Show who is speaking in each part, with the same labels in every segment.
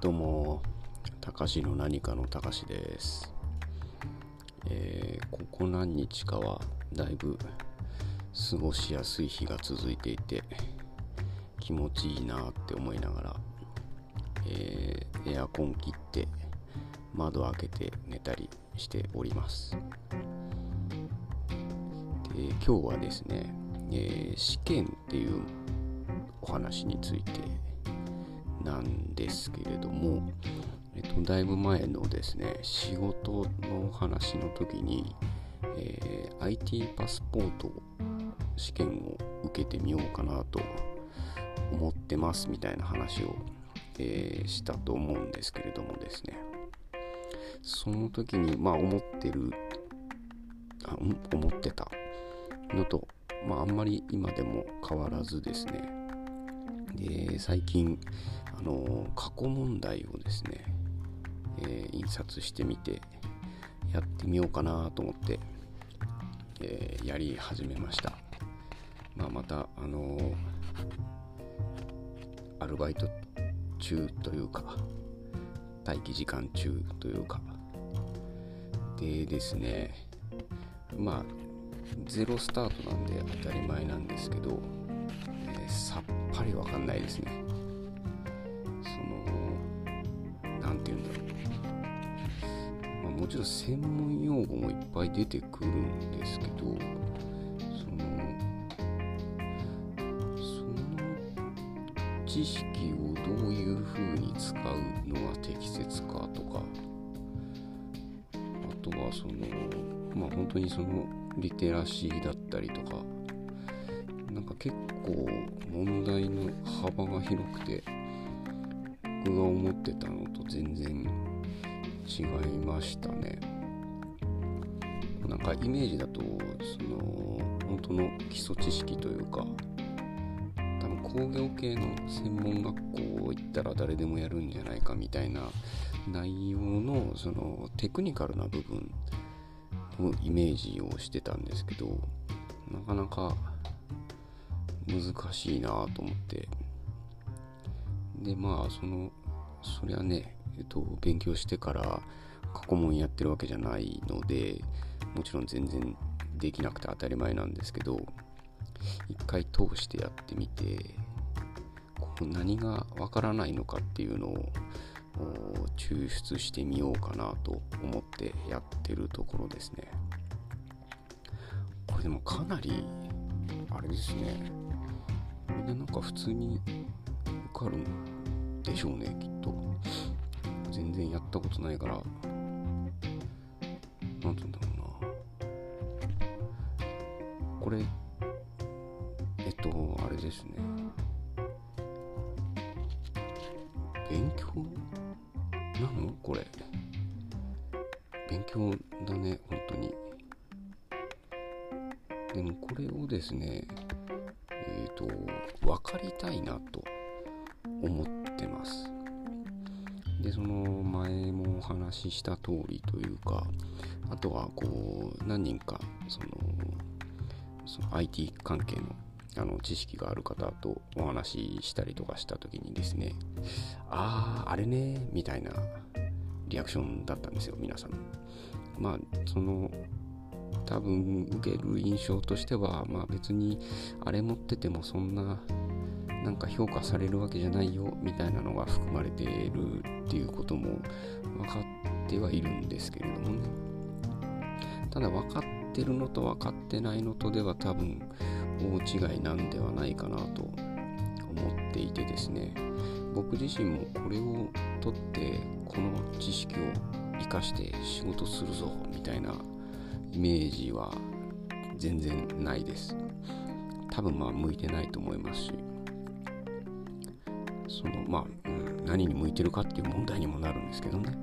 Speaker 1: どうも、たかしの何かのたかしです。えーここ何日かはだいぶ過ごしやすい日が続いていて、気持ちいいなって思いながら、えーエアコン切って窓開けて寝たりしております。で今日はですね、えー試験っていうお話についてなんですけれども、えっと、だいぶ前のですね仕事の話の時に、えー IT パスポート試験を受けてみようかなと思ってますみたいな話を、えーしたと思うんですけれどもですね。その時にまあ思ってるあ思ってたのと、まあ、あんまり今でも変わらずですね。で最近あの過去問題をですね、えー印刷してみてやってみようかなと思って、えーやり始めました、まあ、またあのアルバイト中というか待機時間中というかでですねまあゼロスタートなんで当たり前なんですけど、えーさっぱりわかんないですね。ちろん専門用語もいっぱい出てくるんですけどそのその知識をどういうふうに使うのが適切かとかあとはそのまあ本当にそのリテラシーだったりとかなんか結構問題の幅が広くて僕が思ってたのと全然違いましたね。なんかイメージだとその本当の基礎知識というか多分工業系の専門学校行ったら誰でもやるんじゃないかみたいな内容のそのテクニカルな部分のイメージをしてたんですけどなかなか難しいなと思って。でまあそのそりゃねえっと勉強してから過去問やってるわけじゃないのでもちろん全然できなくて当たり前なんですけど一回通してやってみてこう何がわからないのかっていうのを抽出してみようかなと思ってやってるところですね。これでもかなりあれですね。これでなんか普通に受かるんでしょうねきっと。全然やったことないからなんて言うんだろうな。これえっとあれですね。勉強？なの？これ。勉強だね本当に。でもこれをですねえっ、と分かりたいなと思ってます。でその前もお話しした通りというかあとはこう何人かそのその IT 関係のあの知識がある方とお話ししたりとかした時にですねあああれねみたいなリアクションだったんですよ皆さん。まあその多分受ける印象としてはまあ別にあれ持っててもそんななんか評価されるわけじゃないよみたいなのが含まれているっていうことも分かってはいるんですけれどもね。ただ分かってるのと分かってないのとでは多分大違いなんではないかなと思っていてですね。僕自身もこれを取ってこの知識を生かして仕事するぞみたいなイメージは全然ないです。多分まあ向いてないと思いますし。そのまあ、うん何に向いてるかっていう問題にもなるんですけどね。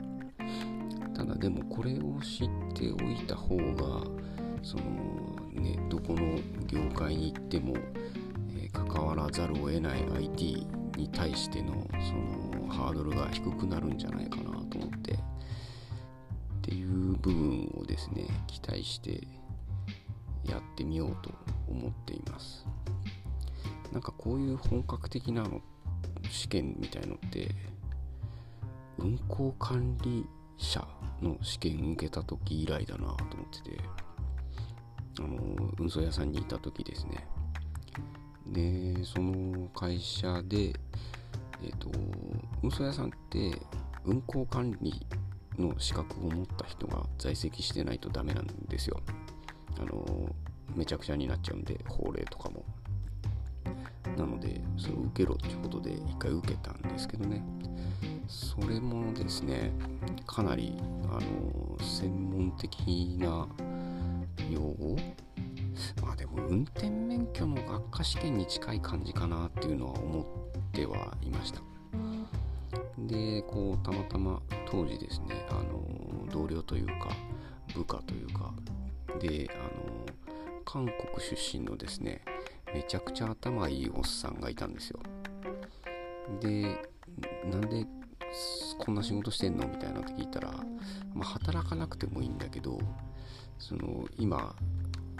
Speaker 1: ただでもこれを知っておいた方がそのねどこの業界に行っても、えー関わらざるを得ない IT に対してのそのハードルが低くなるんじゃないかなと思って。っていう部分をですね期待してやってみようと思っています。なんかこういう本格的なのっ試験みたいのって運行管理者の試験受けた時以来だなと思っててあの運送屋さんにいた時ですね。でその会社でえっ、ー、と運送屋さんって運行管理の資格を持った人が在籍してないとダメなんですよ。あのめちゃくちゃになっちゃうんで法令とかも。なのでそれを受けろっていうことで一回受けたんですけどね。それもですねかなりあの専門的な用語？まあでも運転免許の学科試験に近い感じかなっていうのは思ってはいました。でこうたまたま当時ですねあの同僚というか部下というかであの韓国出身のですねめちゃくちゃ頭いいおっさんがいたんですよ。でなんでこんな仕事してんの？みたいなって聞いたら、まあ、働かなくてもいいんだけどその今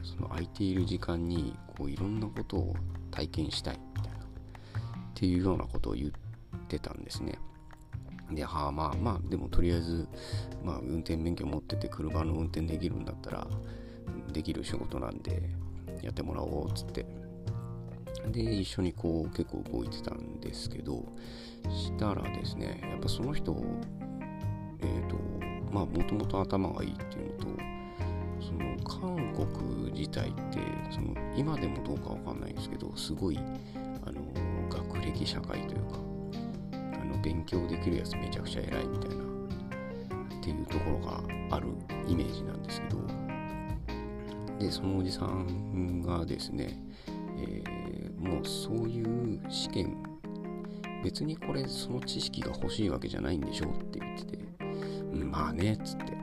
Speaker 1: その空いている時間にこういろんなことを体験したいみたいなっていうようなことを言ってたんですね。で、はあまあまあでもとりあえず、まあ、運転免許持ってて車の運転できるんだったらできる仕事なんでやってもらおうっつってで一緒にこう結構動いてたんですけどしたらですねやっぱその人えっ、ー、とまあもともと頭がいいっていうのとその韓国自体ってその今でもどうかわかんないんですけどすごいあの学歴社会というかあの勉強できるやつめちゃくちゃ偉いみたいなっていうところがあるイメージなんですけど。でそのおじさんがですね、えー、もうそういう試験別にこれその知識が欲しいわけじゃないんでしょうって言ってて、うん、まあねっつって。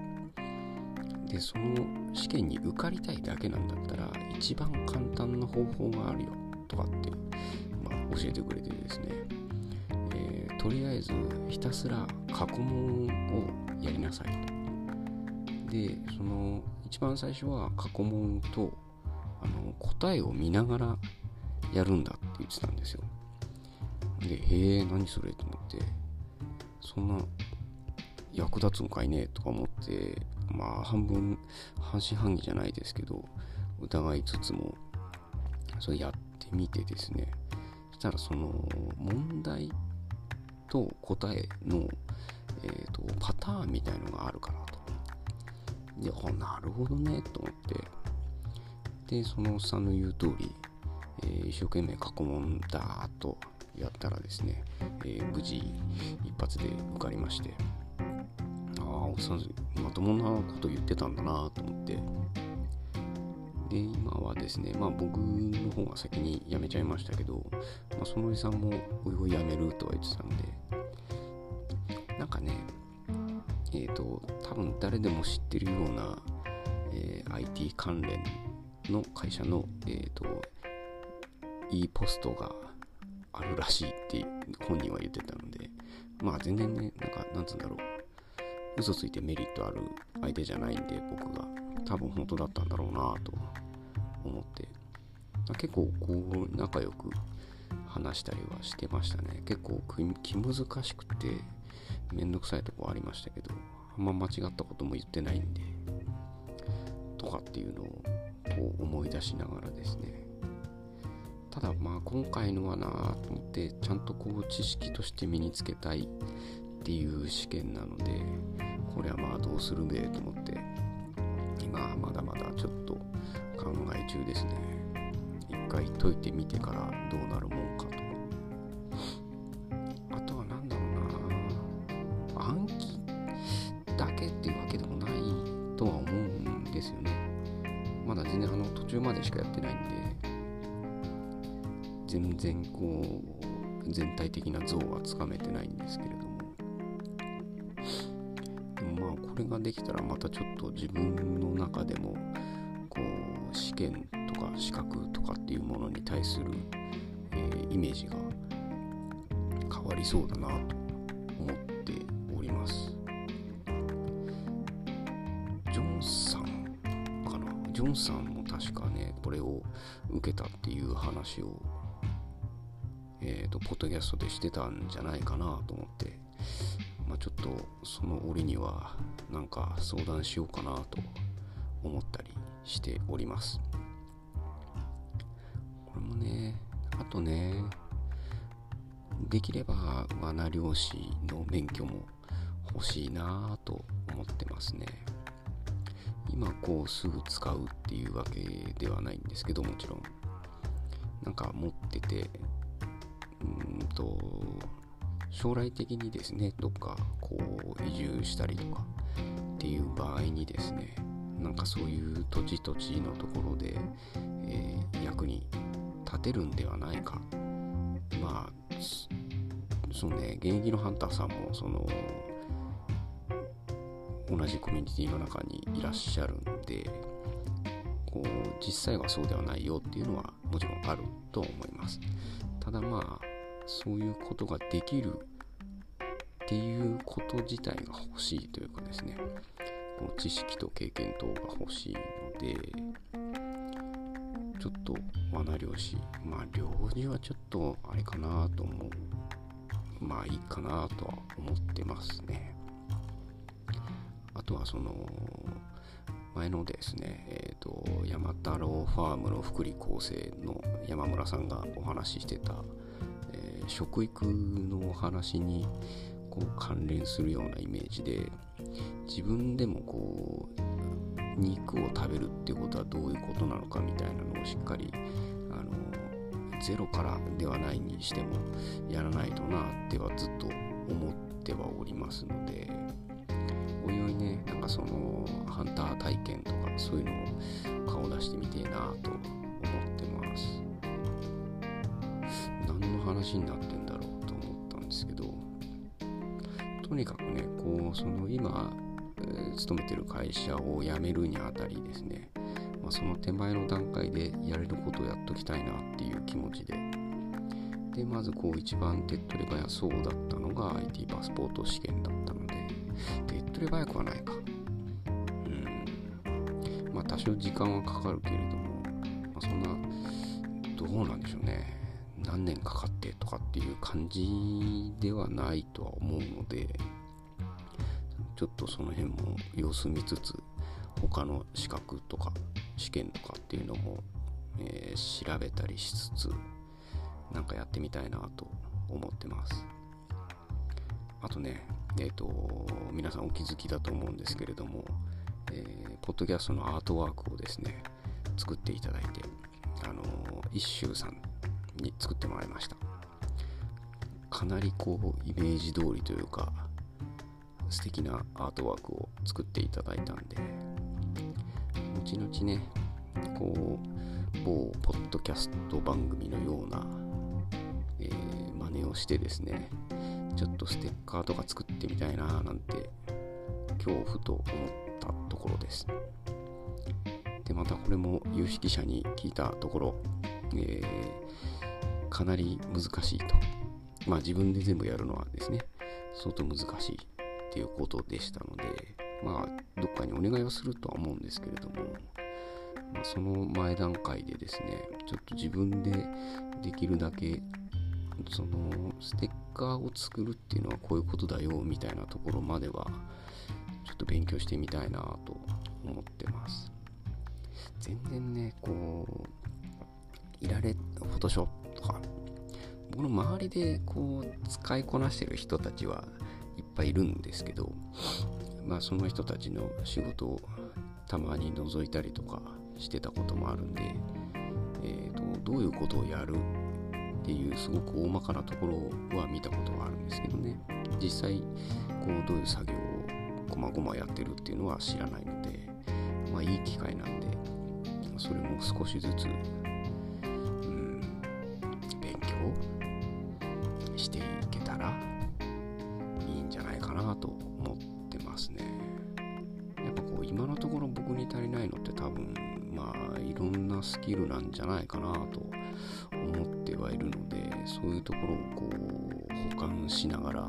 Speaker 1: でその試験に受かりたいだけなんだったら一番簡単な方法があるよとかって、まあ、教えてくれてですね、えー、とりあえずひたすら過去問をやりなさいと。でその一番最初は過去問とあの答えを見ながらやるんだって言ってたんですよでへえ何それと思ってそんな役立つんかいねとか思ってまあ半分半信半疑じゃないですけど疑いつつもそれやってみてですねそしたらその問題と答えの、えーと、パターンみたいのがあるかなと。で、あ、なるほどね、と思って。で、そのおっさんの言う通り、え、一生懸命過去問だーっとやったらですね、え、無事一発で受かりましてああ。おっさんまともなこと言ってたんだなと思ってで今はですねまあ僕の方が先に辞めちゃいましたけど、まあ、そのおじさんもおいおい辞めるとは言ってたんでなんかねえっ、ー、と多分誰でも知ってるような、えー、IT 関連の会社のえっ、ー、と e ポストがあるらしいって本人は言ってたのでまあ全然ねなんかなんつうんだろう。嘘ついてメリットある相手じゃないんで僕が多分本当だったんだろうなと思って。結構こう仲良く話したりはしてましたね。結構気難しくてめんどくさいとこありましたけどあんま間違ったことも言ってないんでとかっていうのをこう思い出しながらですね。ただまあ今回のはなと思ってちゃんとこう知識として身につけたいっていう試験なのでこれはまあどうするべと思って今まだまだちょっと考え中ですね。一回解いてみてからどうなるもんかと。全然こう全体的な像はつかめてないんですけれどもまあこれができたらまたちょっと自分の中でもこう試験とか資格とかっていうものに対する、えー、イメージが変わりそうだなと思っております。ジョンさんかな？ジョンさんも確かねこれを受けたっていう話をえっ、ー、とポッドキャストでしてたんじゃないかなと思ってまあ、ちょっとその折にはなんか相談しようかなと思ったりしております。これもねあとねできれば罠漁師の免許も欲しいなと思ってますね。今こうすぐ使うっていうわけではないんですけどもちろん。なんか持っててうんと将来的にですねどっかこう移住したりとかっていう場合にですねなんかそういう土地土地のところで、えー、役に立てるんではないか。まあそのね現役のハンターさんもその同じコミュニティの中にいらっしゃるんでこう実際はそうではないよっていうのはもちろんあると思います。ただまあそういうことができるっていうこと自体が欲しいというかですね。こう知識と経験等が欲しいのでちょっと罠漁師まあ漁師はちょっとあれかなと思う。まあいいかなとは思ってますね。あとはその前のですね、えっ、ー、と、山太郎ファームの福利厚生の山村さんがお話ししてた、食育のお話にこう関連するようなイメージで、自分でもこう、肉を食べるっていうことはどういうことなのかみたいなのをしっかり、あの、ゼロからではないにしてもやらないとなってはずっと思ってはおりますので、おいおいねなんかそのハンター体験とかそういうのを顔出してみてえなと話になってんだろうと思ったんですけどとにかくねこうその今、えー、勤めてる会社を辞めるにあたりですね、まあ、その手前の段階でやれることをやっときたいなっていう気持ちででまずこう一番手っ取り早そうだったのが IT パスポート試験だったので手っ取り早くはないか。うん。まあ多少時間はかかるけれども、まあ、そんなどうなんでしょうね。何年かかってとかっていう感じではないとは思うのでちょっとその辺も様子見つつ他の資格とか試験とかっていうのも、えー、調べたりしつつなんかやってみたいなと思ってます。あとねえっ、ー、と皆さんお気づきだと思うんですけれども、えー、ポッドキャストのアートワークをですね作っていただいてあの一周さんに作ってもらいました。かなりこうイメージ通りというか素敵なアートワークを作っていただいたんで後々ねこう某ポッドキャスト番組のようなえー、真似をしてですねちょっとステッカーとか作ってみたいななんて今日ふと思ったところです。でまたこれも有識者に聞いたところ、えー、かなり難しいと。まあ自分で全部やるのはですね相当難しいっていうことでしたのでまあどっかにお願いをするとは思うんですけれどもまあ、その前段階でですねちょっと自分でできるだけそのステッカーを作るっていうのはこういうことだよみたいなところまではちょっと勉強してみたいなと思ってます。全然ねこういられフォトショップ僕の周りでこう使いこなしてる人たちはいっぱいいるんですけどまあその人たちの仕事をたまに覗いたりとかしてたこともあるんで、えーとどういうことをやるっていうすごく大まかなところは見たことがあるんですけどね。実際こうどういう作業をこまごまやってるっていうのは知らないのでまあいい機会なんでそれも少しずつ、じゃないかなと思ってはいるのでそういうところをこう保管しながら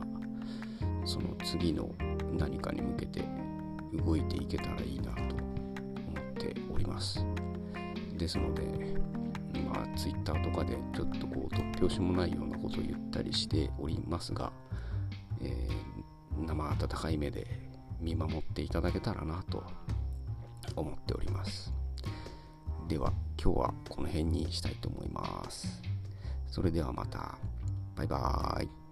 Speaker 1: その次の何かに向けて動いていけたらいいなと思っております。ですのでまあ Twitter とかでちょっとこう突拍子もないようなことを言ったりしておりますが、えー、生温かい目で見守っていただけたらなと思っております。では今日はこの辺にしたいと思います。それではまた。バイバーイ。